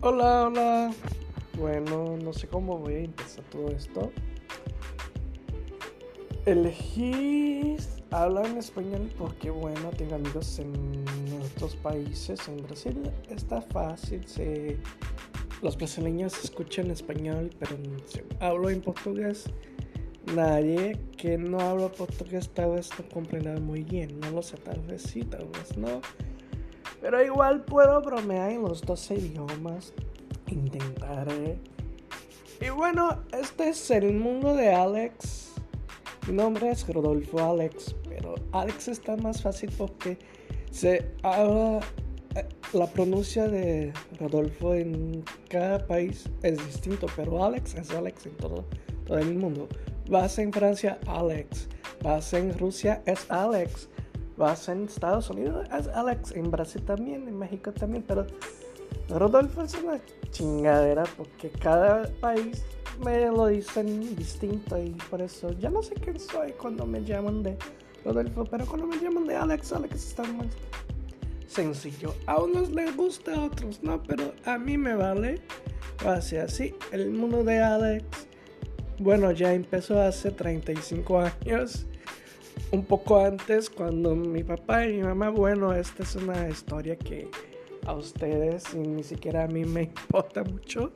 Hola, hola. Bueno, no sé cómo voy a empezar todo esto. Elegí hablar en español porque, bueno, tengo amigos en otros países. En Brasil está fácil. Se... Los brasileños escuchan español, pero si hablo en portugués. Nadie que no habla portugués tal vez no muy bien. No lo sé, tal vez sí, tal vez no. Pero igual puedo bromear en los dos idiomas. Intentaré. Y bueno, este es el mundo de Alex. Mi nombre es Rodolfo Alex. Pero Alex está más fácil porque se habla. Eh, la pronuncia de Rodolfo en cada país es distinto. Pero Alex es Alex en todo, todo el mundo. Vas en Francia, Alex. Vas en Rusia, es Alex vas en Estados Unidos, Alex, en Brasil también, en México también, pero Rodolfo es una chingadera porque cada país me lo dicen distinto y por eso ya no sé quién soy cuando me llaman de Rodolfo, pero cuando me llaman de Alex, Alex está más sencillo. A unos les gusta, a otros no, pero a mí me vale. Así, así, el mundo de Alex, bueno, ya empezó hace 35 años un poco antes cuando mi papá y mi mamá, bueno, esta es una historia que a ustedes ni siquiera a mí me importa mucho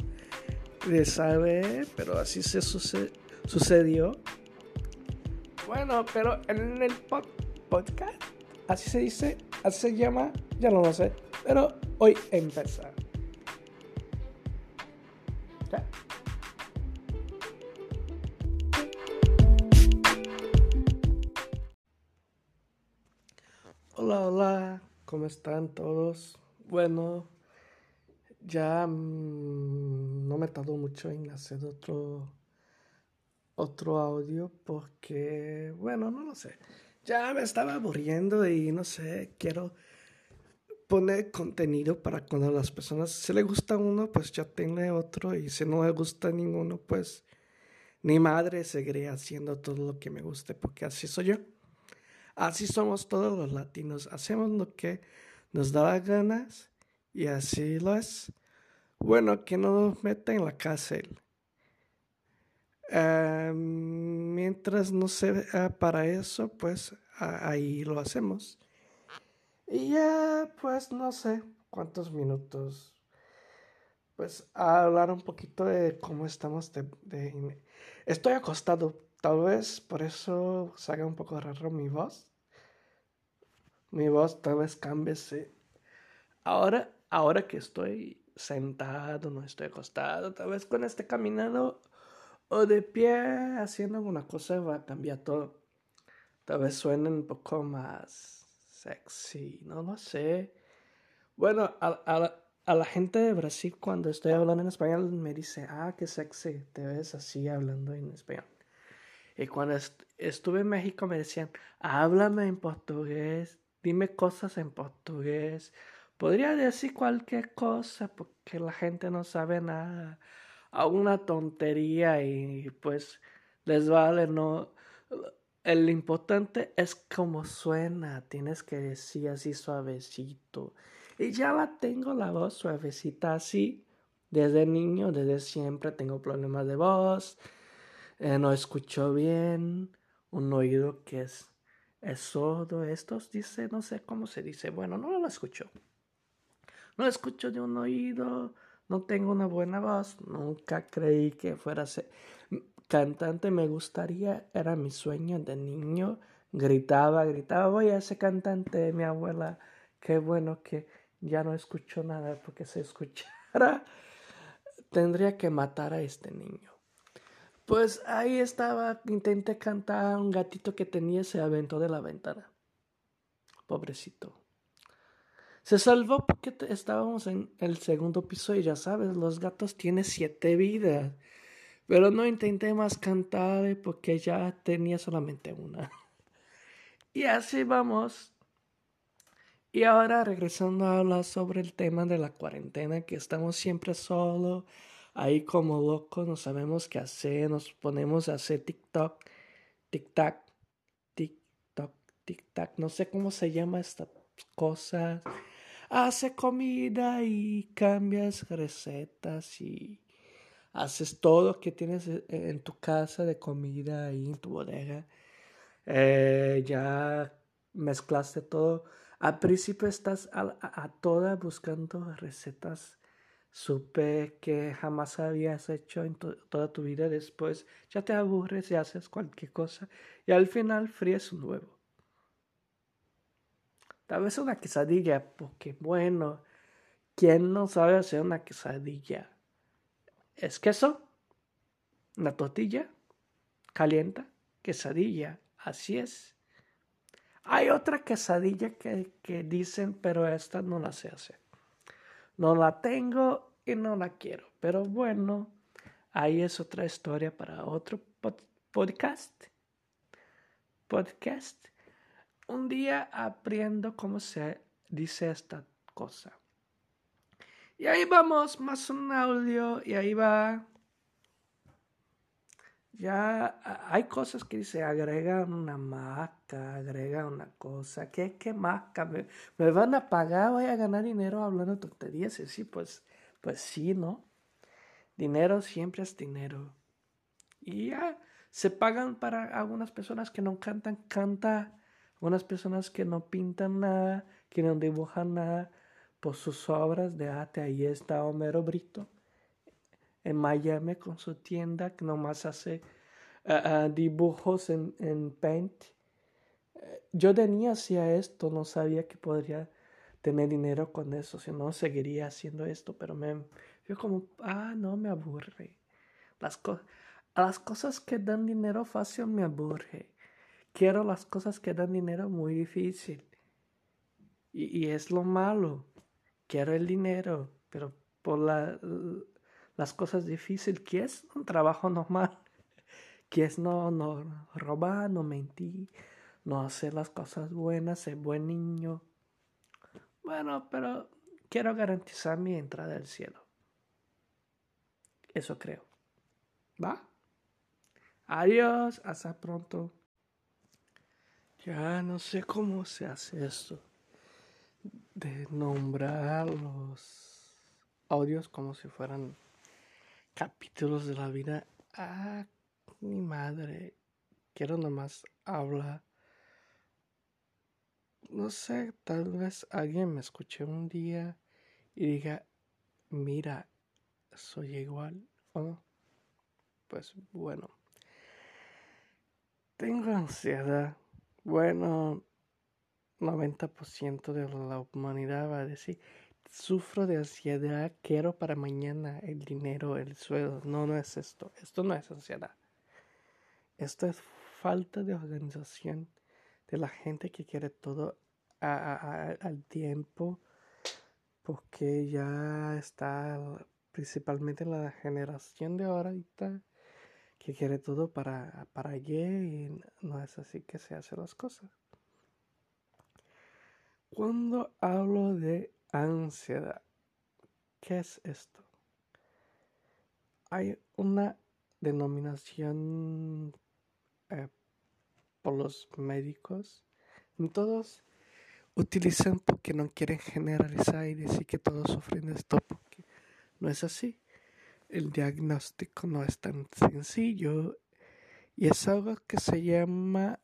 de saber, pero así se sucedió. Bueno, pero en el podcast, así se dice, así se llama, ya no lo sé, pero hoy empieza. Hola, hola, ¿cómo están todos? Bueno, ya mm, no me tardó mucho en hacer otro otro audio porque, bueno, no lo sé. Ya me estaba aburriendo y no sé, quiero poner contenido para cuando las personas se le gusta uno, pues ya tenga otro y si no le gusta ninguno, pues ni madre seguiré haciendo todo lo que me guste porque así soy yo. Así somos todos los latinos. Hacemos lo que nos da ganas y así lo es. Bueno, que no nos meta en la cárcel. Em, mientras no sea para eso, pues ahí lo hacemos. Y ya, pues no sé cuántos minutos. Pues a hablar un poquito de cómo estamos Estoy acostado Tal vez por eso salga un poco raro mi voz. Mi voz tal vez cambie. Ahora, ahora que estoy sentado, no estoy acostado, tal vez con este caminado o de pie haciendo alguna cosa va a cambiar todo. Tal vez suene un poco más sexy, no lo sé. Bueno, a, a la gente de Brasil cuando estoy hablando en español me dice, ah, qué sexy, te ves así hablando en español. Y cuando estuve en México me decían, háblame en portugués, dime cosas en portugués. Podría decir cualquier cosa porque la gente no sabe nada. A una tontería y pues les vale, no. El importante es cómo suena, tienes que decir así suavecito. Y ya la tengo la voz suavecita así. Desde niño, desde siempre tengo problemas de voz. Eh, no escucho bien, un oído que es, es sordo, estos dice, no sé cómo se dice, bueno, no lo escucho. No escucho de un oído, no tengo una buena voz, nunca creí que fuera cantante, me gustaría, era mi sueño de niño, gritaba, gritaba, voy a ser cantante, mi abuela, qué bueno que ya no escucho nada, porque si escuchara, tendría que matar a este niño. Pues ahí estaba, intenté cantar, un gatito que tenía se aventó de la ventana. Pobrecito. Se salvó porque estábamos en el segundo piso y ya sabes, los gatos tienen siete vidas. Pero no intenté más cantar porque ya tenía solamente una. Y así vamos. Y ahora regresando a hablar sobre el tema de la cuarentena, que estamos siempre solos ahí como locos, no sabemos qué hacer, nos ponemos a hacer TikTok, TikTok, TikTok, TikTok, no sé cómo se llama esta cosa. hace comida y cambias recetas y haces todo que tienes e, en tu casa de comida y en tu bodega. Eh, ya mezclaste todo. Al principio estás a, a toda buscando recetas supe que jamás habías hecho en toda tu vida. Después ya te aburres y haces cualquier cosa y al final fríes un huevo. Tal vez una quesadilla, porque bueno, ¿quién no sabe hacer una quesadilla? Es queso, una tortilla, calienta, quesadilla, así es. Hay otra quesadilla que, que dicen, pero esta no la sé hacer. No la tengo y no la quiero. Pero bueno, ahí es otra historia para otro podcast. Podcast. Un día aprendo cómo se dice esta cosa. Y ahí vamos, más un audio y ahí va ya hay cosas que dice, agrega una marca, agrega una cosa. ¿Qué, qué marca? ¿Me, ¿Me, van a pagar? ¿Voy a ganar dinero hablando tonterías? Y sí, pues, pues sí, ¿no? Dinero siempre es dinero. Y ya se pagan para algunas personas que no cantan, canta. Algunas personas que no pintan nada, que no dibujan nada, por sus obras de arte. Ahí está Homero Brito en Miami con su tienda que nomás hace ah, ah, dibujos en, en Paint. Eh, yo tenía hacia esto, no sabía que podría tener dinero con eso, si no seguiría haciendo esto, pero me yo como, ah, no, me aburre. Las, las cosas que dan dinero fácil me aburre. Quiero las cosas que dan dinero muy difícil. Y, y es lo malo. Quiero el dinero, pero por la, las cosas difíciles, que es un trabajo normal, que es no, no robar, no mentir, no hacer las cosas buenas, ser buen niño. Bueno, pero quiero garantizar mi entrada al cielo. Eso creo. ¿Va? Adiós, hasta pronto. Ya no sé cómo se hace esto de nombrar los audios como si fueran capítulos de la vida. Ah, mi madre. Quiero nomás hablar. No sé, tal vez alguien me escuche un día y diga, mira, soy igual o. Pues bueno. Tengo ansiedad. Bueno, 90% de la humanidad va a decir, sufro de ansiedad, quiero para mañana el dinero, el sueldo. No, no es esto. Esto no es ansiedad. Esto es falta de organización de la gente que quiere todo al tiempo porque ya está principalmente la generación de ahorita que quiere todo para, para ayer y no es así que se hacen las cosas. Cuando hablo de ansiedad. ¿Qué es esto? Hay una denominación eh, por los médicos. Todos utilizan porque no quieren generalizar y decir que todos sufren esto porque no es así. El diagnóstico no es tan sencillo y es algo que se llama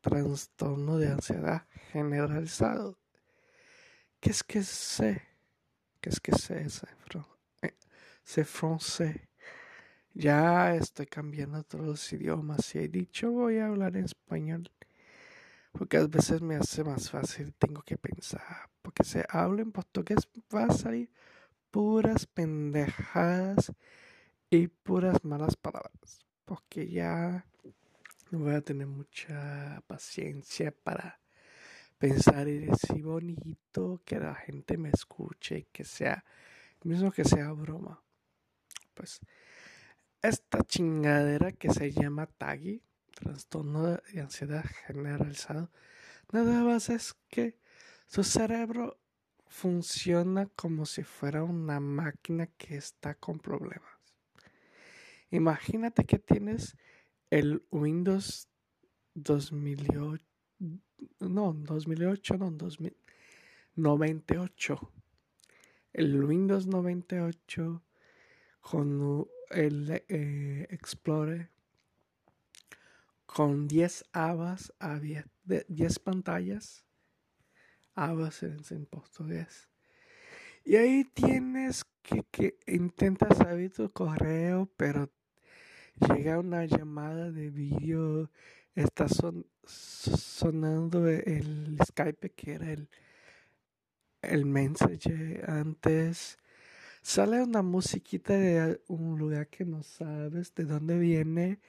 trastorno de ansiedad generalizado. ¿Qué es que? ¿Qué es que sé? Sé francés. Ya estoy cambiando todos los idiomas y he dicho voy a hablar en español. Porque a veces me hace más fácil, tengo que pensar. Porque si hablo en portugués va a salir puras pendejadas y puras malas palabras. Porque ya no voy a tener mucha paciencia para pensar y decir bonito, que la gente me escuche, que sea, mismo que sea broma. Pues esta chingadera que se llama TAGI, trastorno de ansiedad generalizado, nada más es que su cerebro funciona como si fuera una máquina que está con problemas. Imagínate que tienes el Windows 2008 no, 2008, no, 2098. el Windows 98 con el eh, Explorer con 10 abas, 10 pantallas, abas en, en portugués. Y ahí tienes que, que intentas abrir tu correo, pero llega una llamada de vídeo, está sonando el Skype que era el, el mensaje antes. Sale una musiquita de un lugar que no sabes de dónde viene.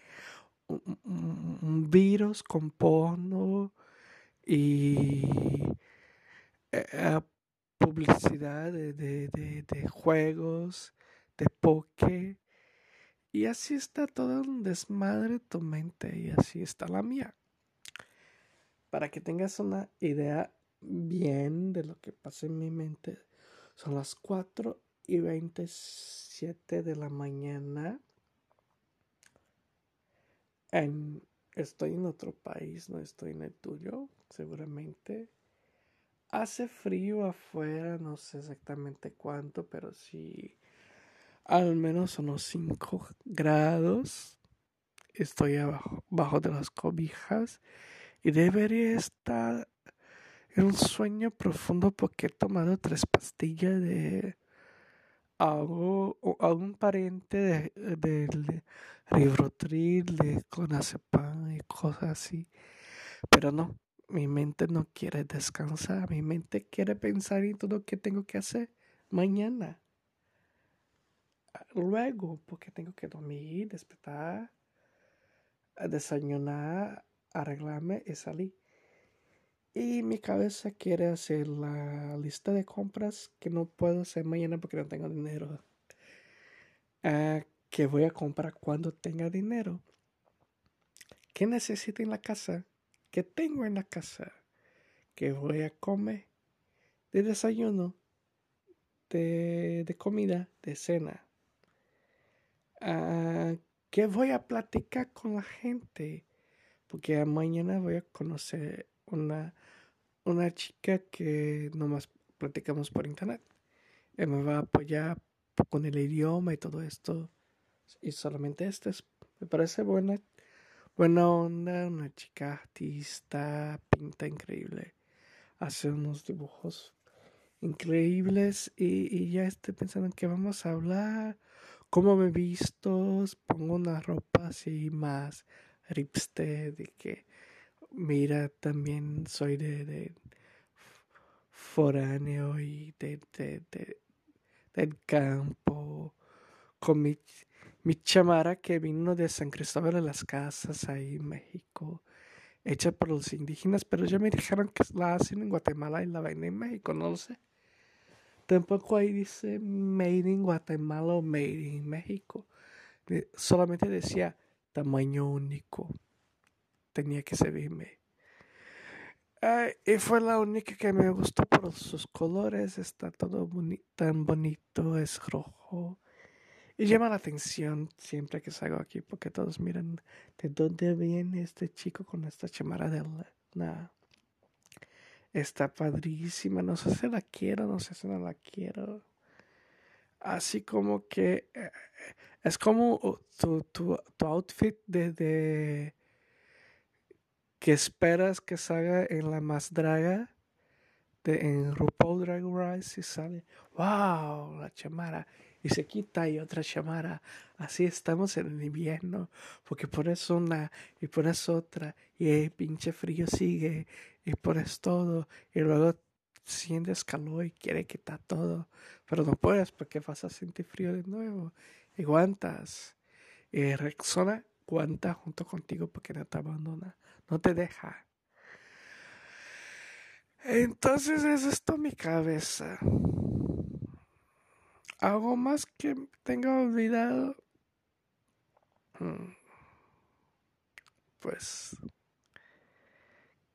Un, virus con porno y eh, publicidad de, de, de, juegos, de poke. Y así está todo un desmadre tu mente y así está la mía. Para que tengas una idea bien de lo que pasa en mi mente, son las 4 y 27 de la mañana. Estoy en otro país, no estoy en el tuyo, seguramente. Hace frío afuera, no sé exactamente cuánto, pero sí al menos unos 5 grados. Estoy abajo, bajo de las cobijas y debería estar en un sueño profundo porque he tomado tres pastillas de algo, algún pariente de, del ribotril, de clonazepam y cosas así. Pero no, mi mente no quiere descansar, mi mente quiere pensar en todo lo que tengo que hacer mañana. Luego, porque tengo que dormir, despertar, desayunar, arreglarme y salir. Y mi cabeza quiere hacer la lista de compras que no puedo hacer mañana porque no tengo dinero. Ah, que voy a comprar cuando tenga dinero. ¿Qué necesito en la casa? ¿Qué tengo en la casa? ¿Qué voy a comer? De desayuno, de, de comida, de cena. ¿Qué voy a platicar con la gente? Porque mañana voy a conocer una, una chica que nomás platicamos por internet. Me va a apoyar con el idioma y todo esto. Y solamente esto es, me parece buena, buena onda, una chica artista, pinta increíble, hace unos dibujos increíbles y ya estoy pensando en que vamos a hablar, cómo me visto, pongo una ropa así más ripste de que mira, también soy de, foráneo y de, del campo, con mi, mi chamara que vino de San Cristóbal de las Casas, ahí en México, hecha por los indígenas, pero ya me dijeron que la hacen en Guatemala y la ven en México, no lo sé. Tampoco ahí dice Made in Guatemala o Made in México. Solamente decía tamaño único tenía que servirme. y fue la única que me gustó por sus colores. Está todo tan bonito, es rojo. Y llama la atención siempre que salgo aquí porque todos miran de dónde viene este chico con esta chamara de la... Está padrísima, no sé si la quiero, no sé si no la quiero. Así como que eh, es como tu, tu, tu outfit de que esperas que salga en la más draga de, en RuPaul Drag Race y sale, wow, la chamara y se quita y otra chamara. Así estamos en el invierno, porque por eso una y por eso otra, y el pinche frío sigue, y por eso todo, y luego sientes calor y quiere quitar todo, pero no puedes porque vas a sentir frío de nuevo, y aguantas. Y Rexona aguanta junto contigo porque no te abandona no te deja. Entonces es esto mi cabeza. Algo más que tenga olvidado. Hmm. Pues,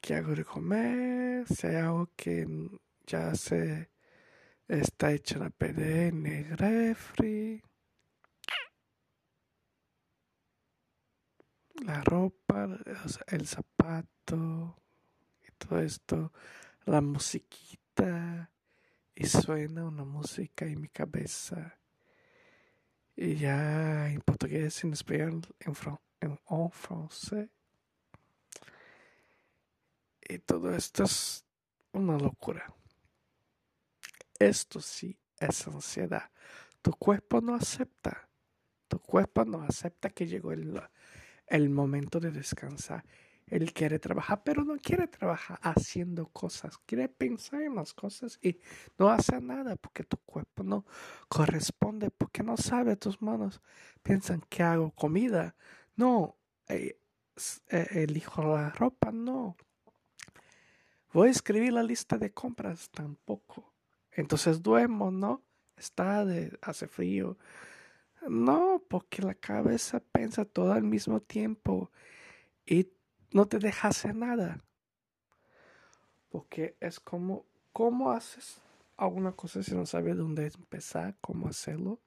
¿qué hago de comer? Si hay algo que ya se está hecho a perder en el refri. la ropa, el zapato y todo esto, la musiquita y suena una música en mi cabeza. Y ya en portugués, en español, en, en, en francés. Y todo esto es una locura. Esto sí es ansiedad. Tu cuerpo no acepta. Tu cuerpo no acepta que llegó el, el momento de descansar. Él quiere trabajar, pero no quiere trabajar haciendo cosas. Quiere pensar en las cosas y no hace nada porque tu cuerpo no corresponde, porque no sabe tus manos. Piensan que hago comida. No, eh, eh, elijo la ropa. No. Voy a escribir la lista de compras. Tampoco. Entonces duermo, ¿no? Está de, hace frío. No, porque la cabeza piensa todo al mismo tiempo y no te deja hacer nada. Porque es como, ¿cómo haces alguna cosa si no sabes dónde empezar, cómo hacerlo?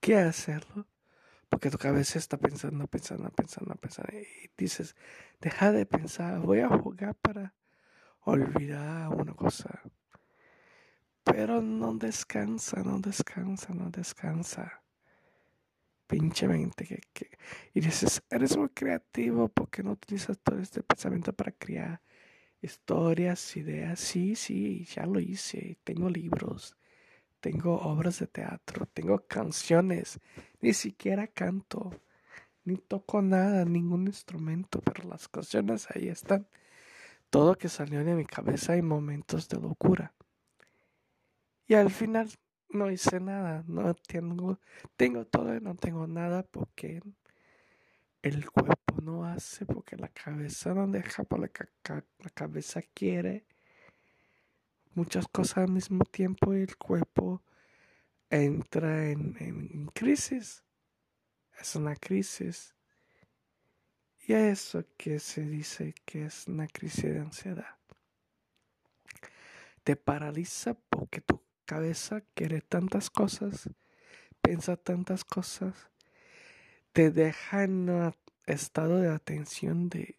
¿Qué hacerlo? Porque tu cabeza está pensando, pensando, pensando, pensando. Y dices, deja de pensar, voy a jugar para olvidar una cosa. Pero no descansa, no descansa, no descansa pinche mente. Que, y dices, eres muy creativo porque no utilizas todo este pensamiento para crear historias, ideas. Sí, sí, ya lo hice. Tengo libros, tengo obras de teatro, tengo canciones. Ni siquiera canto, ni toco nada, ningún instrumento, pero las canciones ahí están. Todo que salió de mi cabeza en momentos de locura. Y al final no hice nada, no tengo, tengo todo y no tengo nada porque el cuerpo no hace, porque la cabeza no deja, porque la, cabeza quiere muchas cosas al mismo tiempo y el cuerpo entra en, en crisis. Es una crisis. Y a eso que se dice que es una crisis de ansiedad. Te paraliza porque tu cabeza quiere tantas cosas, piensa tantas cosas, te deja en un estado de atención de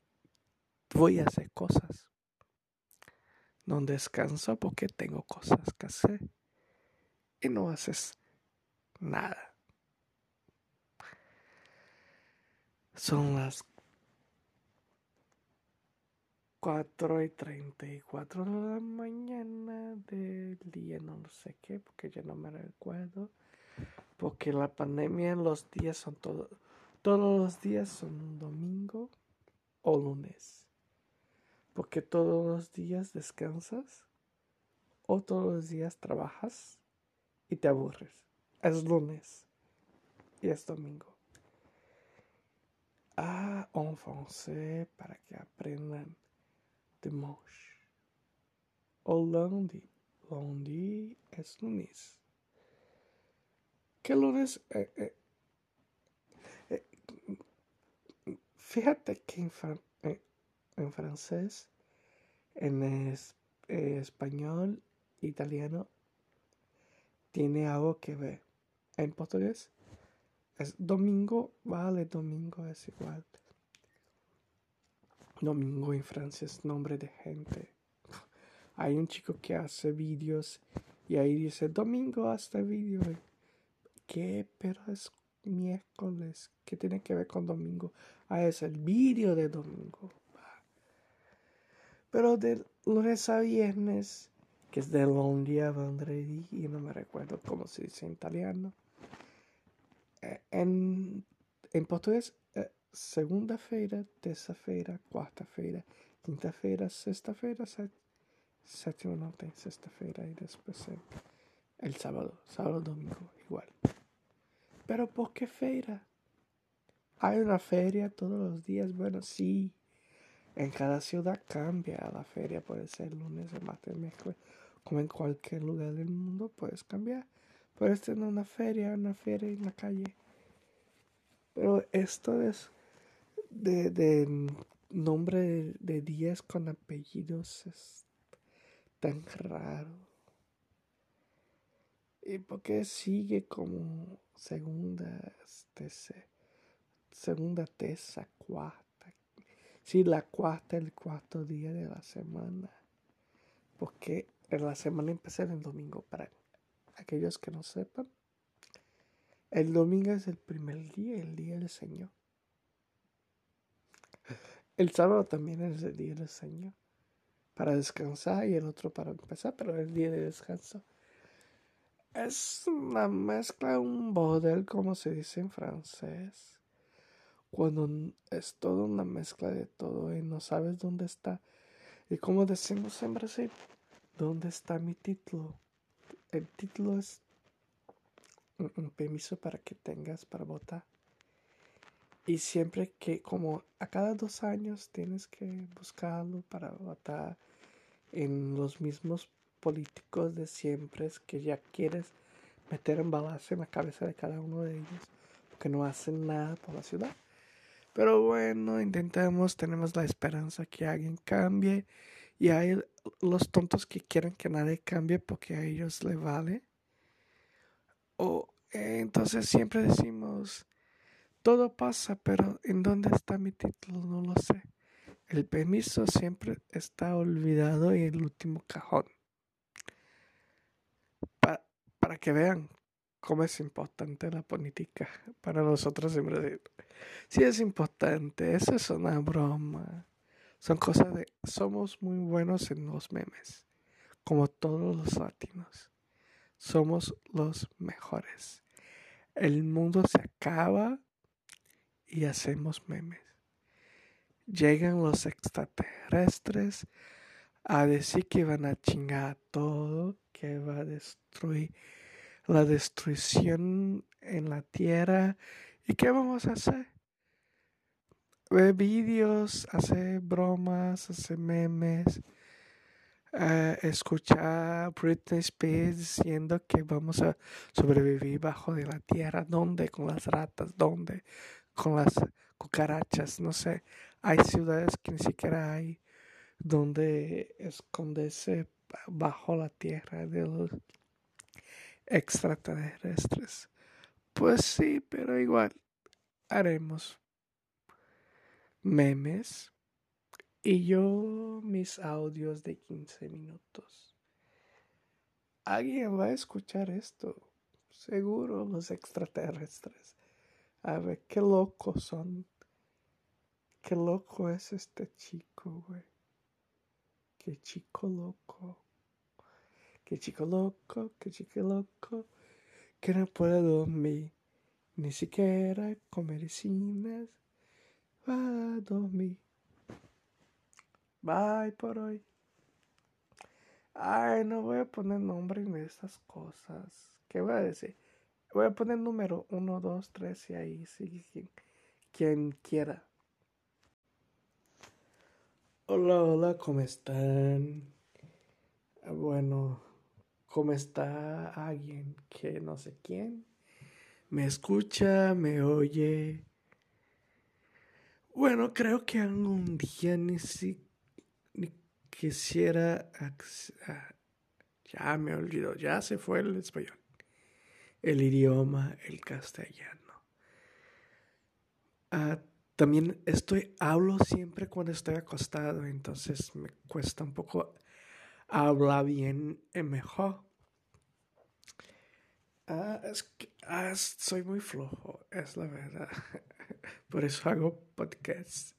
voy a hacer cosas. No descanso porque tengo cosas que hacer y no haces nada. Son las 4 y 34 de la mañana del día, no sé qué, porque ya no me recuerdo. Porque la pandemia, los días son todos, todos los días son domingo o lunes. Porque todos los días descansas o todos los días trabajas y te aburres. Es lunes y es domingo. Ah, en francés para que aprendan dimanche. O lundi. Lundi es lunes. ¿Qué lunes? Eh, eh, eh, fíjate que en, francés, en español, italiano, tiene algo que ver. En portugués, es domingo, vale, domingo es igual. Domingo en Francia es nombre de gente. Hay un chico que hace vídeos y ahí dice Domingo hasta vídeo. ¿Qué? Pero es miércoles. ¿Qué tiene que ver con domingo? Ah, es el vídeo de domingo. Pero de lunes a viernes, que es de lundi a vendredi, y no me recuerdo cómo se dice en italiano. Eh, en, en portugués segunda-feira, terça-feira, quarta-feira, quinta-feira, sexta-feira, séptima no tem sexta-feira y después el sábado, sábado, domingo, igual. Pero ¿por qué feira? Hay una feria todos los días, bueno, sí. En cada ciudad cambia la feria, puede ser lunes, martes, miércoles, como en cualquier lugar del mundo puedes cambiar. Puedes tener una feria, una feria en la calle. Pero esto es de, nombre de días con apellidos es tan raro. ¿Y porque sigue como segunda, este, segunda, tercera, cuarta? Sí, la cuarta, el cuarto día de la semana. Porque la semana empecé el domingo para aquellos que no sepan. El domingo es el primer día, el día del Señor. El sábado también es el día del Señor. Para descansar y el otro para empezar, pero el día de descanso. Es una mezcla, un bodel, como se dice en francés. Cuando es toda una mezcla de todo y no sabes dónde está. Y como decimos en Brasil, ¿dónde está mi título? El título es un permiso para que tengas para votar. Y siempre que, como a cada dos años, tienes que buscarlo para votar en los mismos políticos de siempre, que ya quieres meter en balazo en la cabeza de cada uno de ellos, porque no hacen nada por la ciudad. Pero bueno, intentamos, tenemos la esperanza que alguien cambie. Y hay los tontos que quieren que nadie cambie porque a ellos le vale. O eh, entonces siempre decimos, todo pasa, pero ¿en dónde está mi título? No lo sé. El permiso siempre está olvidado en el último cajón. para que vean cómo es importante la política para nosotros en Brasil. Sí es importante, eso es una broma. Son cosas de... Somos muy buenos en los memes, como todos los latinos. Somos los mejores. El mundo se acaba y hacemos memes. Llegan los extraterrestres a decir que van a chingar todo, que va a destruir la destrucción en la tierra. ¿Y qué vamos a hacer? Ver vídeos, hacer bromas, hacer memes, uh, escuchar Britney Spears diciendo que vamos a sobrevivir bajo de la tierra. ¿Dónde? Con las ratas. ¿Dónde? Con las cucarachas, no sé, hay ciudades que ni siquiera hay donde esconderse bajo la tierra de los extraterrestres. Pues sí, pero igual haremos memes y yo mis audios de 15 minutos. Alguien va a escuchar esto, seguro los extraterrestres. A ver, qué locos son. Qué loco es este chico, güey. Qué chico loco. Qué chico loco, qué chico loco. Que no puede dormir. Ni siquiera con medicinas. Va a dormir. Bye por hoy. Ay, no voy a poner nombre en estas cosas. ¿Qué voy a decir? Voy a poner número 1, 2, 3 y ahí sigue quien, quiera. Hola, hola, ¿cómo están? Bueno, ¿cómo está alguien que no sé quién? Me escucha, me oye. Bueno, creo que algún día ni, si, ni quisiera... Ah, ya me olvidó, ya se fue el español el idioma, el castellano. Ah, también estoy, hablo siempre cuando estoy acostado, entonces me cuesta un poco hablar bien y mejor. Ah, es ah, soy muy flojo, es la verdad. Por eso hago podcast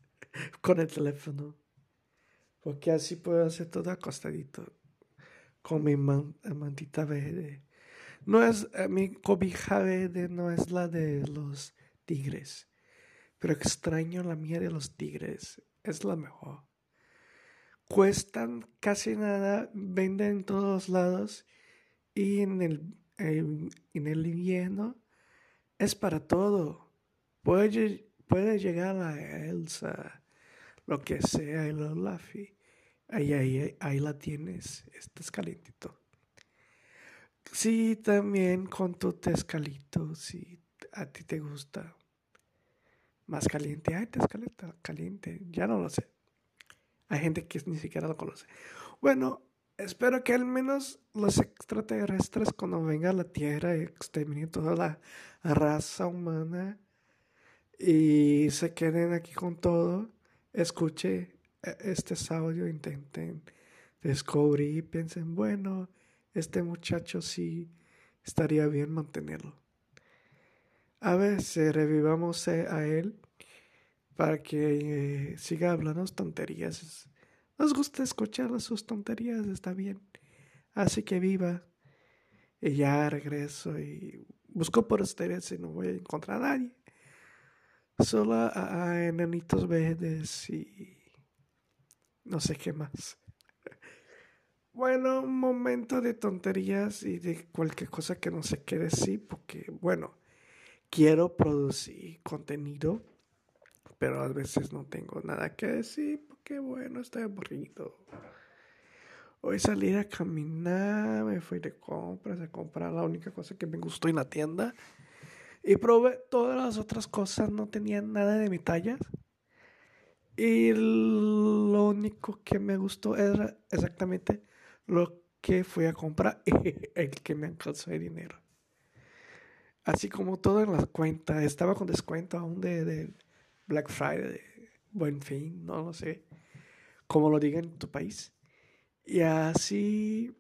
con el teléfono. Porque así puedo hacer todo acostadito. Con mi mantita verde. No es, eh, mi cobija verde no es la de los tigres, pero extraño la mía de los tigres, es la mejor. Cuestan casi nada, venden en todos lados y en el, en, el invierno es para todo. Puede, puede llegar a Elsa, lo que sea, el Olafi. Ahí, ahí, ahí la tienes, estás calentito. Sí, también con tu tezcalito, si a ti te gusta más caliente. Ay, tezcalito caliente, ya no lo sé. Hay gente que ni siquiera lo conoce. Bueno, espero que al menos los extraterrestres cuando venga a la Tierra exterminen toda la raza humana y se queden aquí con todo, escuche e-, este audio, intenten descubrí y pensé, bueno, este muchacho sí estaría bien mantenerlo. A veces revivamos a él para que eh, siga hablando tonterías. Nos gusta escuchar sus tonterías, está bien. Así que viva. Y ya regreso y busco por ustedes y no voy a encontrar a nadie. Solo a, enanitos verdes y no sé qué más. Bueno, un momento de tonterías y de cualquier cosa que no sé qué decir, porque, bueno, quiero producir contenido, pero a veces no tengo nada que decir, porque, bueno, estoy aburrido. Hoy salí a caminar, me fui de compras a comprar la única cosa que me gustó en la tienda. Y probé todas las otras cosas, no tenían nada de mi talla. Y lo único que me gustó era exactamente lo que fui a comprar, el que me alcanzó de dinero. Así como todo en la cuenta, estaba con descuento aún de, Black Friday, Buen Fin, no lo sé, como lo digan en tu país. Y así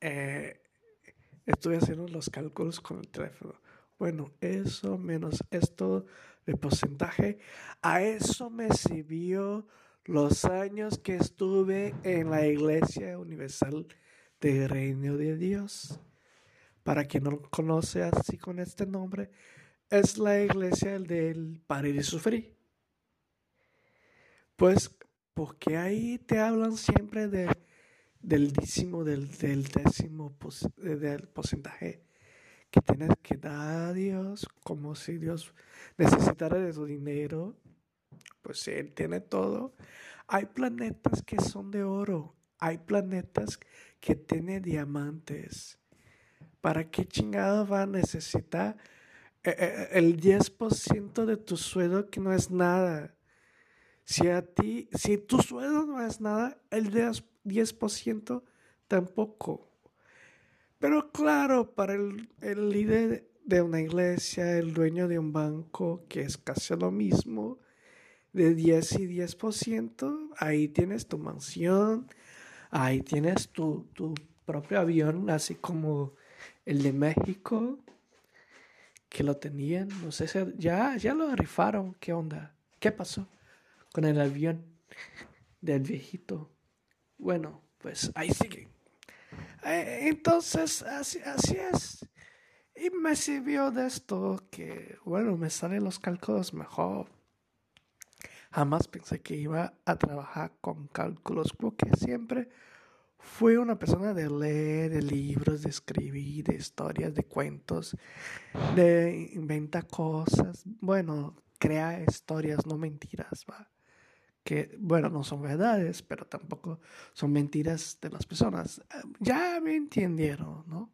eh, estuve haciendo los cálculos con el teléfono. Bueno, eso menos esto de porcentaje, a eso me sirvió los años que estuve en la Iglesia Universal del Reino de Dios. Para quien no conoce así con este nombre, es la iglesia del Padre de Sufrir. Pues porque ahí te hablan siempre de, del décimo, del, del décimo del porcentaje que tienes que dar a Dios, como si Dios necesitara de tu dinero, pues Él tiene todo. Hay planetas que son de oro, hay planetas que tienen diamantes. ¿Para qué chingado va a necesitar eh, eh, el 10% de tu sueldo que no es nada? Si a ti, si tu sueldo no es nada, el 10% tampoco. Pero claro, para el, líder de una iglesia, el dueño de un banco, que es casi lo mismo, de 10 y 10%, ahí tienes tu mansión, ahí tienes tu, tu propio avión, así como el de México, que lo tenían, no sé si ya, ya lo rifaron, ¿qué onda? ¿Qué pasó con el avión del viejito? Bueno, pues ahí sigue. Eh, entonces, así, así es. Y me sirvió de esto que, bueno, me salen los cálculos mejor. Jamás pensé que iba a trabajar con cálculos porque siempre fui una persona de leer, de libros, de escribir, de historias, de cuentos, de inventar cosas. Bueno, crea historias, no mentiras, va que, bueno, no son verdades, pero tampoco son mentiras de las personas. Ya me entendieron, ¿no?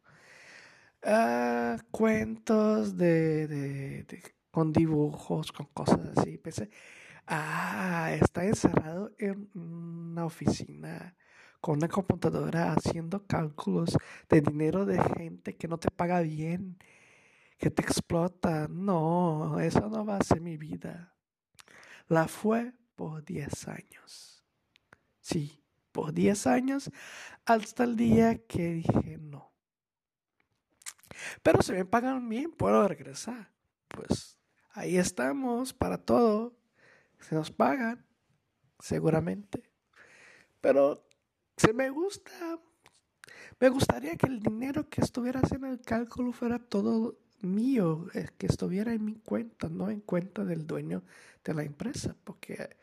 Ah, cuentos de, de, con dibujos, con cosas así. Pensé, ah, está encerrado en una oficina con una computadora haciendo cálculos de dinero de gente que no te paga bien, que te explota. No, eso no va a ser mi vida. La fue por 10 años. Sí, por 10 años hasta el día que dije no. Pero si me pagan bien, puedo regresar. Pues ahí estamos para todo. Se nos pagan, seguramente. Pero si me gusta, me gustaría que el dinero que estuviera haciendo el cálculo fuera todo mío, eh, que estuviera en mi cuenta, no en cuenta del dueño de la empresa, porque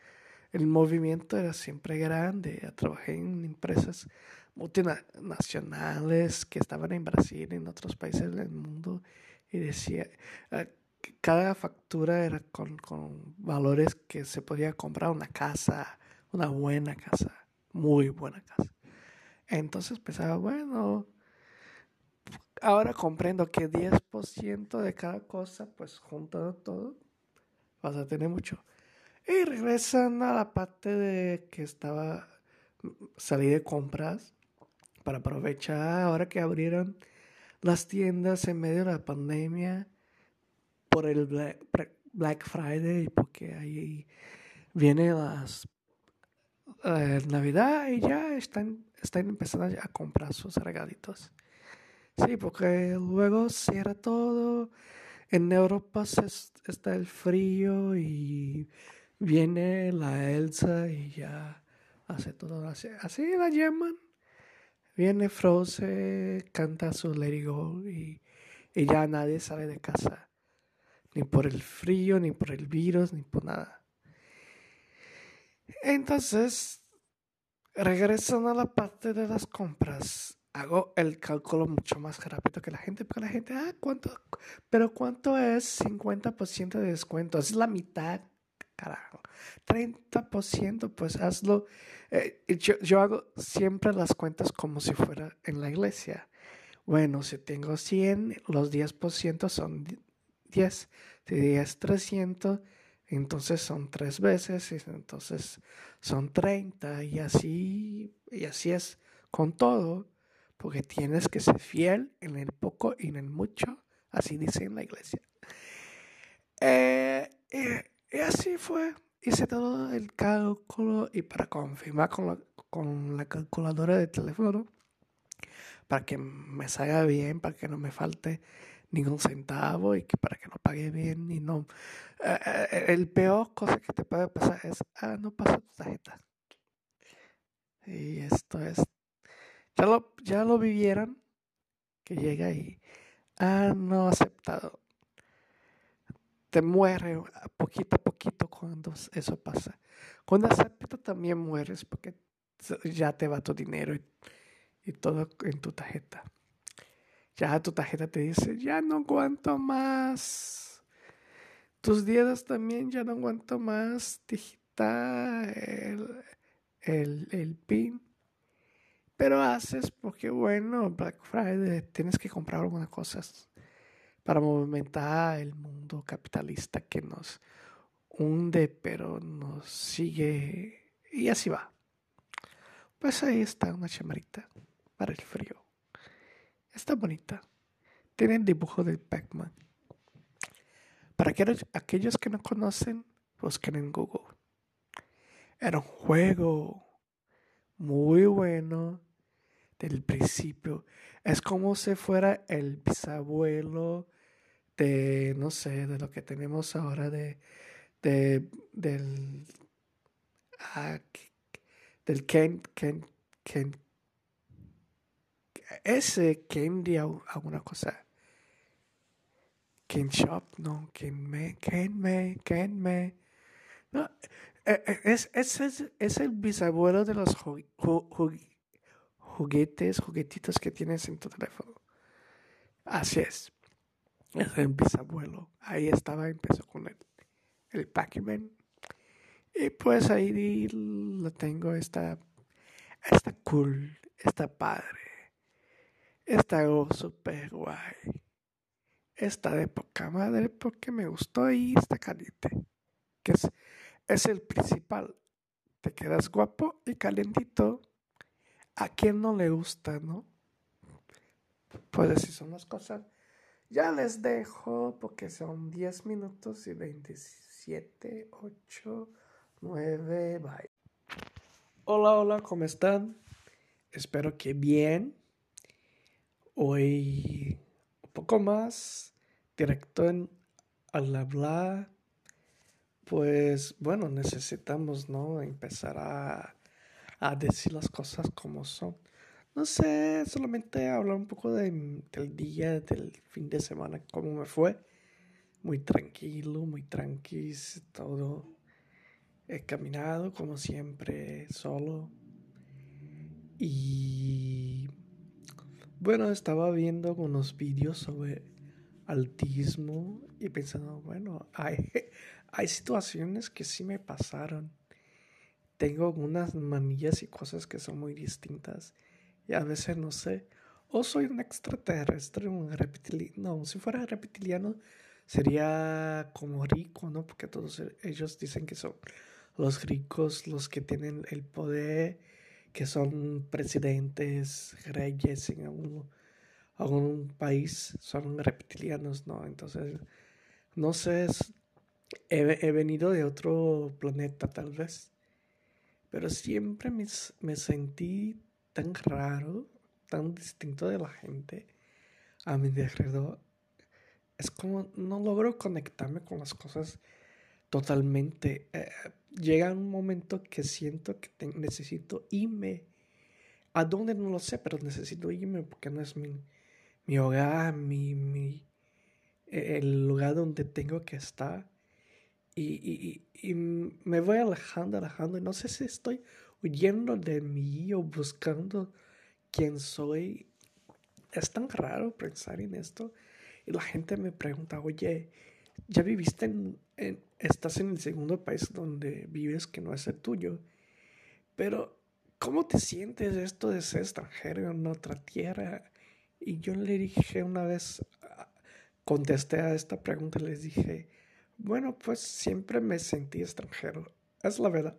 el movimiento era siempre grande. Trabajé en empresas multinacionales que estaban en Brasil, en otros países del mundo, y decía, eh, cada factura era con, con valores que se podía comprar una casa, una buena casa, muy buena casa. Entonces pensaba, bueno, ahora comprendo que 10% de cada cosa, pues juntando todo, vas a tener mucho. Y regresan a la parte de que estaba, salí de compras para aprovechar ahora que abrieron las tiendas en medio de la pandemia por el Black, Friday, porque ahí vienen las, eh, Navidad y ya están, están empezando a comprar sus regalitos. Sí, porque luego cierra todo. En Europa está el frío y viene la Elsa y ya hace todo así. Así la llaman. Viene Frozen, canta su Let Go y, y ya nadie sale de casa. Ni por el frío, ni por el virus, ni por nada. Entonces, regresando a la parte de las compras, hago el cálculo mucho más rápido que la gente, porque la gente, ah, ¿cuánto? Pero ¿cuánto es 50% de descuento? Es la mitad, carajo. 30%, pues hazlo. Eh, yo, yo hago siempre las cuentas como si fuera en la iglesia. Bueno, si tengo 100, los 10% son 10. Si es 300, entonces son tres veces, y entonces son 30 y así, y así es con todo, porque tienes que ser fiel en el poco y en el mucho, así dice en la iglesia. Eh, y, así fue, hice todo el cálculo y para confirmar con la, con la calculadora de teléfono, para que me salga bien, para que no me falte ningún centavo y que para que no pague bien y no. Eh, eh, el peor cosa que te puede pasar es, ah, no pasa tu tarjeta. Y esto es, ya lo, ya lo vivieran, que llega y, ah, no aceptado. Te muere poquito a poquito cuando eso pasa. Cuando aceptas también mueres porque ya te va tu dinero y todo en tu tarjeta. Ya tu tarjeta te dice, ya no aguanto más. Tus dedos también ya no aguanto más. Digita el, el, el PIN. Pero haces porque, bueno, Black Friday tienes que comprar algunas cosas para movimentar el mundo capitalista que nos hunde, pero nos sigue. Y así va. Pues ahí está una chamarita para el frío. Está bonita. Tiene el dibujo del Pac-Man. Para aquellos, que no conocen, busquen en Google. Era un juego muy bueno del principio. Es como si fuera el bisabuelo de, no sé, de lo que tenemos ahora de, de del, ah, del Ken, Ken, Ken, ese Candy alguna cosa. Ken Shop, no, Ken Me, Ken Me, Ken Me. No, e, e, es, es, es, el bisabuelo de los juguetes, juguetitos que tienes en tu teléfono. Así es. Es el bisabuelo. Ahí estaba, empezó con el, el Pac-Man. Y pues ahí lo tengo, está, está cool, está padre. Está súper guay. Está de poca madre porque me gustó y está caliente. Que es, es el principal. Te quedas guapo y calentito. ¿A quién no le gusta, no? Pues así son las cosas. Ya les dejo porque son 10 minutos y 27, 8, 9, bye. Hola, hola, ¿cómo están? Espero que bien. Hoy un poco más directo en, al hablar, pues bueno, necesitamos, ¿no? Empezar a, a decir las cosas como son. No sé, solamente hablar un poco del día, del fin de semana, cómo me fue. Muy tranquilo, muy tranquilo, todo. He caminado como siempre, solo. Y bueno, estaba viendo unos vídeos sobre autismo y pensando, bueno, hay, hay situaciones que sí me pasaron. Tengo algunas manillas y cosas que son muy distintas y a veces no sé. O soy un extraterrestre, un reptiliano. No, si fuera reptiliano sería como rico, ¿no? Porque todos ellos dicen que son los ricos los que tienen el poder que son presidentes, reyes en algún, país, son reptilianos, ¿no? Entonces, no sé, he, venido de otro planeta tal vez. pero siempre me, sentí tan raro, tan distinto de la gente a mi alrededor. Es como no logro conectarme con las cosas totalmente. Eh, llega un momento que siento que necesito irme. ¿A dónde? No lo sé, pero necesito irme porque no es mi, mi hogar, mi, mi, e, el lugar donde tengo que estar. Y, y, y, me voy alejando, alejando. No sé si estoy huyendo de mí o buscando quién soy. Es tan raro pensar en esto. Y la gente me pregunta, oye, ¿ya viviste en, estás en el segundo país donde vives que no es el tuyo? Pero, ¿cómo te sientes esto de ser extranjero en otra tierra? Y yo le dije una vez, contesté a esta pregunta, les dije, bueno, pues siempre me sentí extranjero, es la verdad.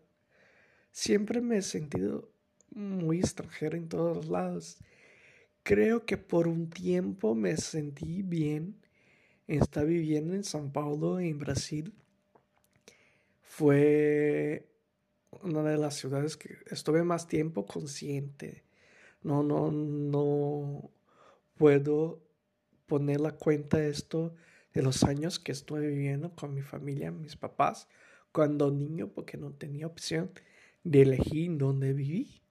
Siempre me he sentido muy extranjero en todos lados. Creo que por un tiempo me sentí bien. Está viviendo en São Paulo, en Brasil. Fue una de las ciudades que estuve más tiempo consciente. No, no, no puedo poner la cuenta esto de los años que estuve viviendo con mi familia, mis papás, cuando niño, porque no tenía opción de elegir dónde viví.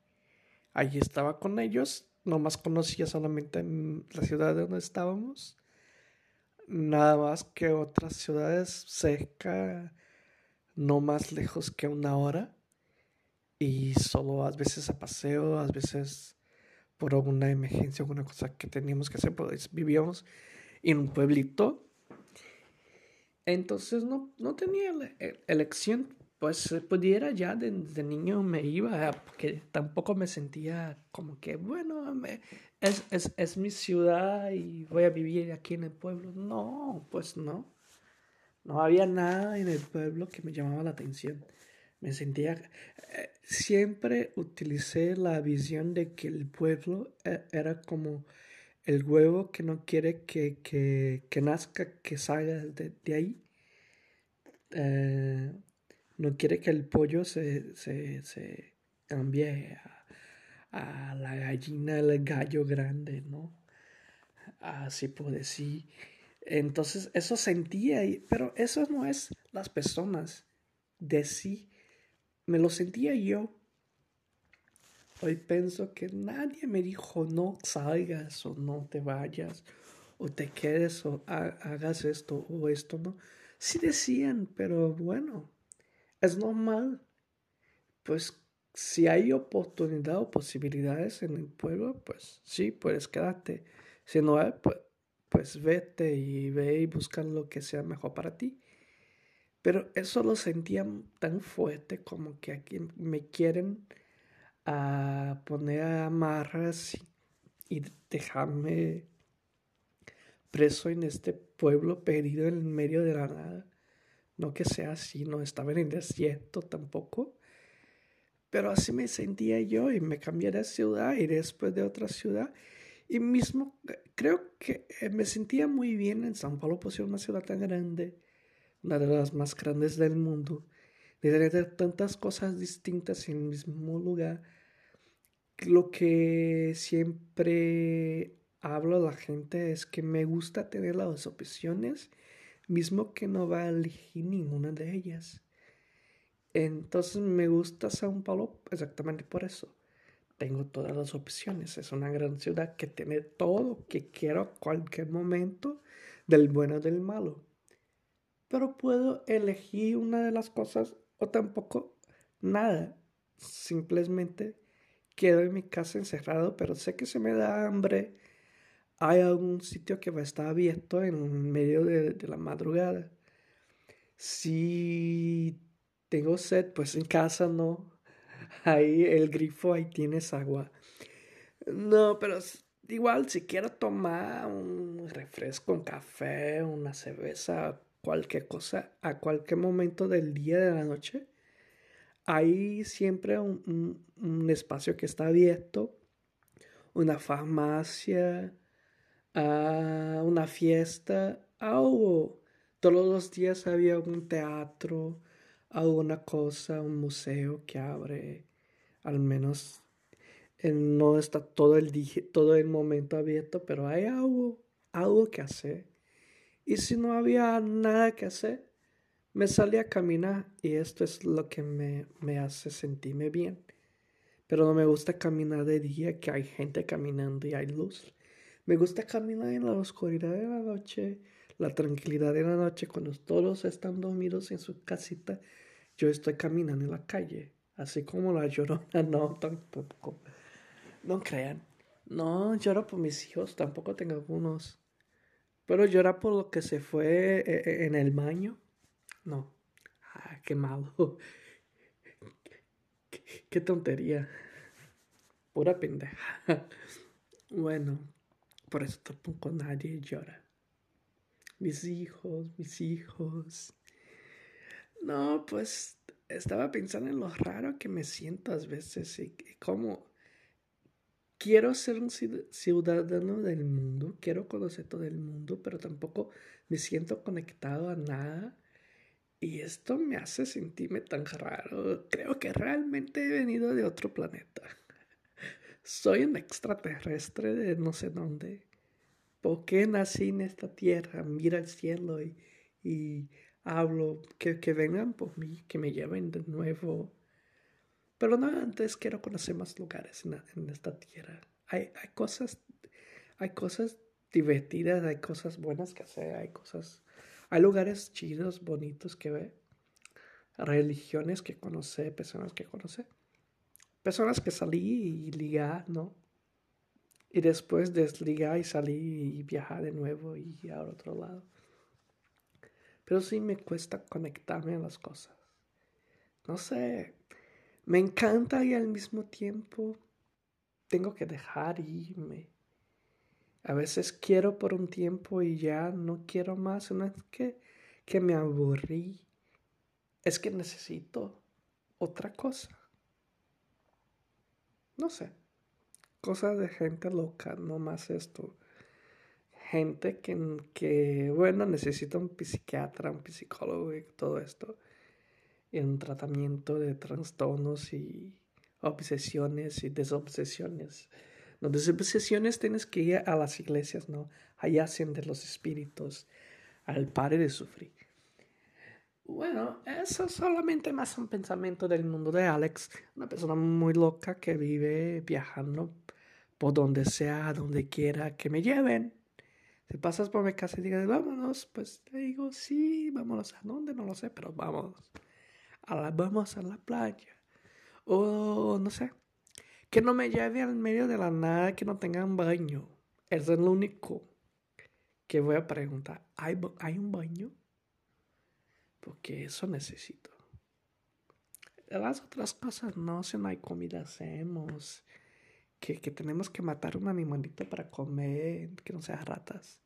Allí estaba con ellos, nomás conocía solamente la ciudad donde estábamos, nada más que otras ciudades cerca, no más lejos que una hora, y solo a veces a paseo, a veces por alguna emergencia, alguna cosa que teníamos que hacer, pues vivíamos en un pueblito. Entonces no, no tenía elección, pues pudiera ya desde niño me iba, porque tampoco me sentía como que, bueno, es, es, es mi ciudad y voy a vivir aquí en el pueblo. No, pues no. No había nada en el pueblo que me llamaba la atención. Me sentía... Eh, siempre utilicé la visión de que el pueblo eh, era como el huevo que no quiere que, que, que nazca, que salga de, de ahí. Eh, no quiere que el pollo se, se, se cambie a, a, la gallina, el gallo grande, ¿no? Así por decir. Entonces, eso sentía, pero eso no es las personas de sí me lo sentía yo. Hoy pienso que nadie me dijo no salgas o no te vayas o te quedes o hagas esto o esto, ¿no? Sí decían, pero bueno, es normal. Pues si hay oportunidad o posibilidades en el pueblo, pues sí, puedes quedarte. Si no hay, pues, pues vete y ve y busca lo que sea mejor para ti. Pero eso lo sentía tan fuerte como que aquí me quieren a ah, poner a amarras y, dejarme preso en este pueblo perdido en medio de la nada. No que sea así, no estaba en el desierto tampoco. Pero así me sentía yo y me cambié de ciudad y después de otra ciudad. Y mismo creo que eh, me sentía muy bien en San Paulo, por ser una ciudad tan grande una de las más grandes del mundo, de tener tantas cosas distintas en el mismo lugar, lo que siempre hablo a la gente es que me gusta tener las opciones, mismo que no va a elegir ninguna de ellas. Entonces me gusta Sao Paulo exactamente por eso. Tengo todas las opciones. Es una gran ciudad que tiene todo que quiero a cualquier momento, del bueno o del malo pero puedo elegir una de las cosas o tampoco nada. Simplemente quedo en mi casa encerrado, pero sé que se me da hambre. Hay algún sitio que va a estar abierto en medio de, de la madrugada. Si tengo sed, pues en casa no. Ahí el grifo, ahí tienes agua. No, pero igual si quiero tomar un refresco, un café, una cerveza, cualquier cosa a cualquier momento del día, de la noche. Hay siempre un, espacio que está abierto, una farmacia, ah, una fiesta, algo. Todos los días había un teatro, alguna cosa, un museo que abre. Al menos no está todo el, todo el momento abierto, pero hay algo, algo que hacer. Y si no había nada que hacer, me salí a caminar y esto es lo que me, me hace sentirme bien. Pero no me gusta caminar de día, que hay gente caminando y hay luz. Me gusta caminar en la oscuridad de la noche, la tranquilidad de la noche, cuando todos están dormidos en su casita. Yo estoy caminando en la calle, así como la llorona, no, tampoco. No crean. No, lloro por mis hijos, tampoco tengo algunos. Pero llora por lo que se fue eh, eh, en el baño. No. Ah, qué malo. Qué, tontería. Pura pendeja. Bueno, por eso tampoco nadie llora. Mis hijos, mis hijos. No, pues estaba pensando en lo raro que me siento a veces y, cómo quiero ser un ciudadano del mundo, quiero conocer todo el mundo, pero tampoco me siento conectado a nada. Y esto me hace sentirme tan raro. Creo que realmente he venido de otro planeta. Soy un extraterrestre de no sé dónde. ¿Por qué nací en esta tierra? Mira el cielo y, hablo. Que, que, vengan por mí, que me lleven de nuevo. Pero no antes quiero conocer más lugares en, en esta tierra. Hay, hay, cosas, hay cosas divertidas, hay cosas buenas que hacer, hay cosas hay lugares chidos, bonitos que ver, religiones que conocer, personas que conocer, personas que salí y ligar, ¿no? Y después desligar y salir y viajar de nuevo y ir a otro lado. Pero sí me cuesta conectarme a las cosas. No sé, me encanta y al mismo tiempo tengo que dejar irme. A veces quiero por un tiempo y ya no quiero más. No es que, que me aburrí. Es que necesito otra cosa. No sé. Cosas de gente loca, no más esto. Gente que, que, bueno, necesita un psiquiatra, un psicólogo y todo esto. Y un tratamiento de trastornos y obsesiones y desobsesiones. No, desde sesiones tienes que ir a las iglesias, ¿no? Allá hacen de los espíritus al padre de sufrir. Bueno, eso es solamente más un pensamiento del mundo de Alex, una persona muy loca que vive viajando por donde sea, donde quiera que me lleven. Si pasas por mi casa y digas, vámonos, pues te digo, sí, vámonos a dónde, no lo sé, pero vamos. A la, vamos a la playa. O no sé, que no me lleve al medio de la nada, que no tenga un baño. Eso es lo único que voy a preguntar. ¿Hay, ¿hay un baño? Porque eso necesito. Las otras cosas no, si no hay comida hacemos. Que, que tenemos que matar un animalito para comer, que no sea ratas,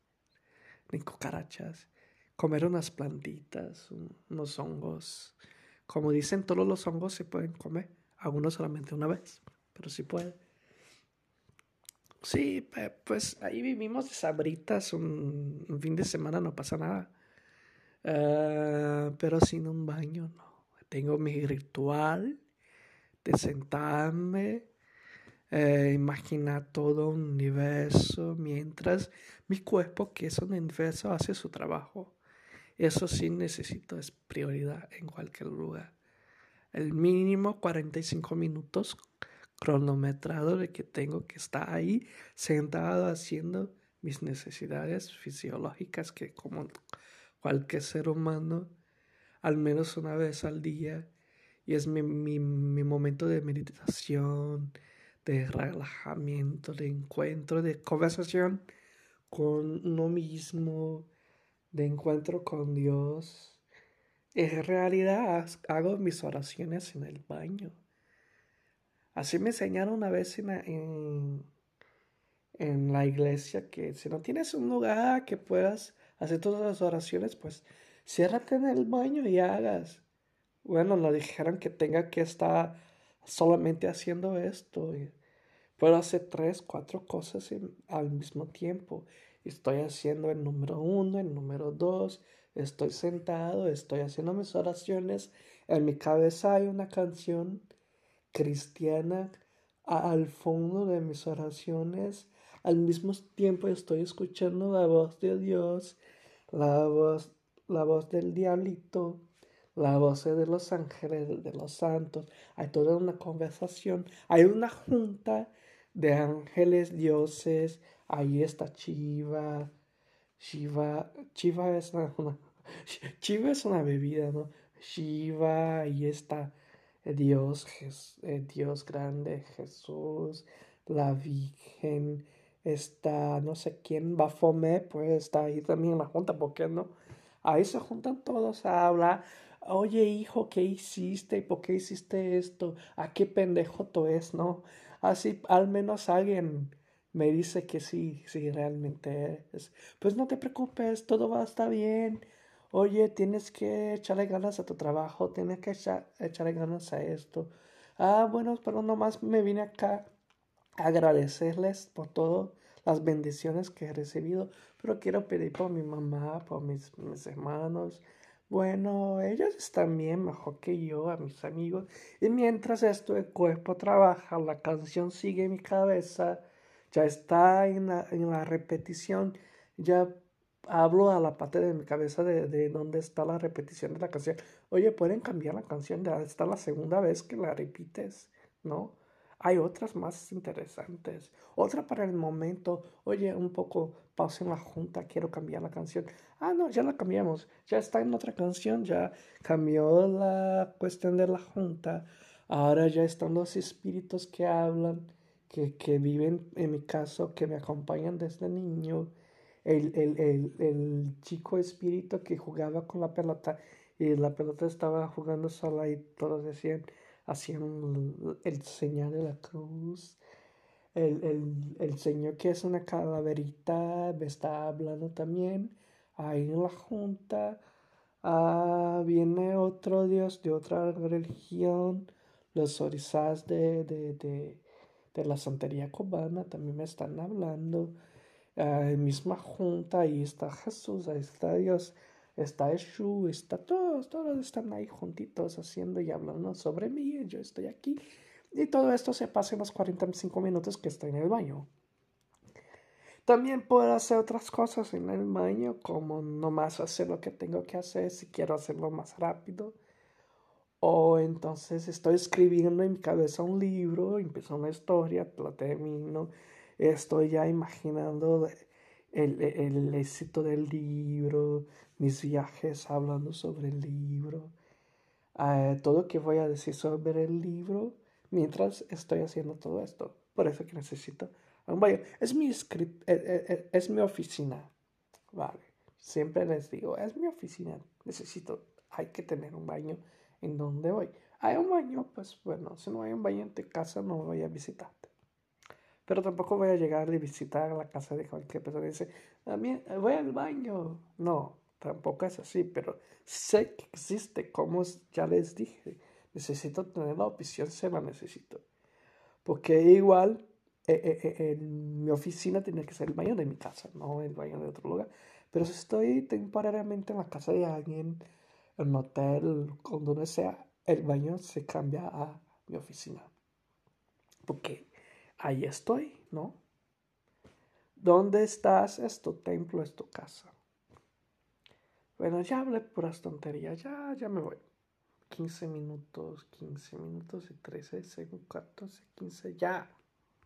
ni cucarachas. Comer unas plantitas, unos hongos. Como dicen, todos los hongos se pueden comer, algunos solamente una vez pero si puede. Sí, pues ahí vivimos de sabritas, un, fin de semana no pasa nada. Ah, pero sin un baño no. Tengo mi ritual de sentarme, eh, imaginar todo un universo mientras mi cuerpo, que es un universo, hace su trabajo. Eso sí necesito, es prioridad en cualquier lugar. El mínimo 45 minutos cronometrado de que tengo que estar ahí sentado haciendo mis necesidades fisiológicas que como cualquier ser humano al menos una vez al día y es mi, mi, mi momento de meditación, de relajamiento, de encuentro, de conversación con uno mismo, de encuentro con Dios. En realidad hago mis oraciones en el baño. Así me enseñaron una vez en, en, la iglesia que si no tienes un lugar que puedas hacer todas las oraciones, pues ciérrate en el baño y hagas. Bueno, no dijeron que tenga que estar solamente haciendo esto. Puedo hacer tres, cuatro cosas al mismo tiempo. Estoy haciendo el número uno, el número dos, estoy sentado, estoy haciendo mis oraciones. En mi cabeza hay una canción cristiana al fondo de mis oraciones. Al mismo tiempo estoy escuchando la voz de Dios, la voz, la voz del diablito, la voz de los ángeles, de los santos. Hay toda una conversación, hay una junta de ángeles, dioses. Ahí está Chiva. Shiva, Chiva es una, Chiva es una bebida, ¿no? Shiva, ahí está Dios, eh, Dios grande, Jesús, la Virgen, está no sé quién, Bafome, pues está ahí también en la junta, ¿por qué no? Ahí se juntan todos a hablar, oye hijo, ¿qué hiciste? ¿Por qué hiciste esto? ¿A qué pendejo tú es, no? Así al menos alguien me dice que sí, sí, realmente es. Pues no te preocupes, todo va a estar bien oye, tienes que echarle ganas a tu trabajo, tienes que echarle ganas a esto. Ah, bueno, pero nomás me vine acá agradecerles por todas las bendiciones que he recibido, pero quiero pedir por mi mamá, por mis, mis hermanos. Bueno, ellos están bien mejor que yo, a mis amigos. Y mientras esto, el cuerpo trabaja, la canción sigue en mi cabeza, ya está en la, en la repetición, ya hablo a la parte de mi cabeza de, de dónde está la repetición de la canción. Oye, pueden cambiar la canción, ya está la segunda vez que la repites, ¿no? Hay otras más interesantes. Otra para el momento. Oye, un poco pausa en la junta, quiero cambiar la canción. Ah, no, ya la cambiamos. Ya está en otra canción, ya cambió la cuestión de la junta. Ahora ya están los espíritus que hablan, que, que viven, en mi caso, que me acompañan desde niño el, el, el, el, chico espíritu que jugaba con la pelota y la pelota estaba jugando sola y todos decían, hacían el, señal de la cruz. El, el, el, señor que es una calaverita me está hablando también ahí en la junta. Ah, viene otro dios de otra religión. Los orizás de, de, de, de la santería cubana también me están hablando en misma junta, ahí está Jesús, ahí está Dios, está Jesús, está todos, todos están ahí juntitos haciendo y hablando sobre mí, yo estoy aquí. Y todo esto se pasa en los 45 minutos que estoy en el baño. También puedo hacer otras cosas en el baño, como nomás hacer lo que tengo que hacer si quiero hacerlo más rápido. O entonces estoy escribiendo en mi cabeza un libro, empiezo una historia, lo termino estoy ya imaginando el, éxito del libro, mis viajes hablando sobre el libro, eh, todo lo que voy a decir sobre el libro mientras estoy haciendo todo esto. Por eso que necesito un baño. Es mi, script, eh, eh, es mi oficina. Vale. Siempre les digo, es mi oficina. Necesito, hay que tener un baño en donde voy. Hay un baño, pues bueno, si no hay un baño en tu casa, no voy a visitarte. Pero tampoco voy a llegar y visitar la casa de cualquier persona y dice, voy al baño. No, tampoco es así, pero sé que existe, como ya les dije. Necesito tener la opción, se la necesito. Porque igual eh, eh, eh, en mi oficina tiene que ser el baño de mi casa, no el baño de otro lugar. Pero si estoy temporariamente en la casa de alguien, en un hotel, con donde sea, el baño se cambia a mi oficina. Porque ahí estoy, ¿no? ¿Dónde estás? Es tu templo, es tu casa. Bueno, ya hablé puras tonterías, ya, ya me voy. 15 minutos, 15 minutos y 13 segundos, 14, 15, ya.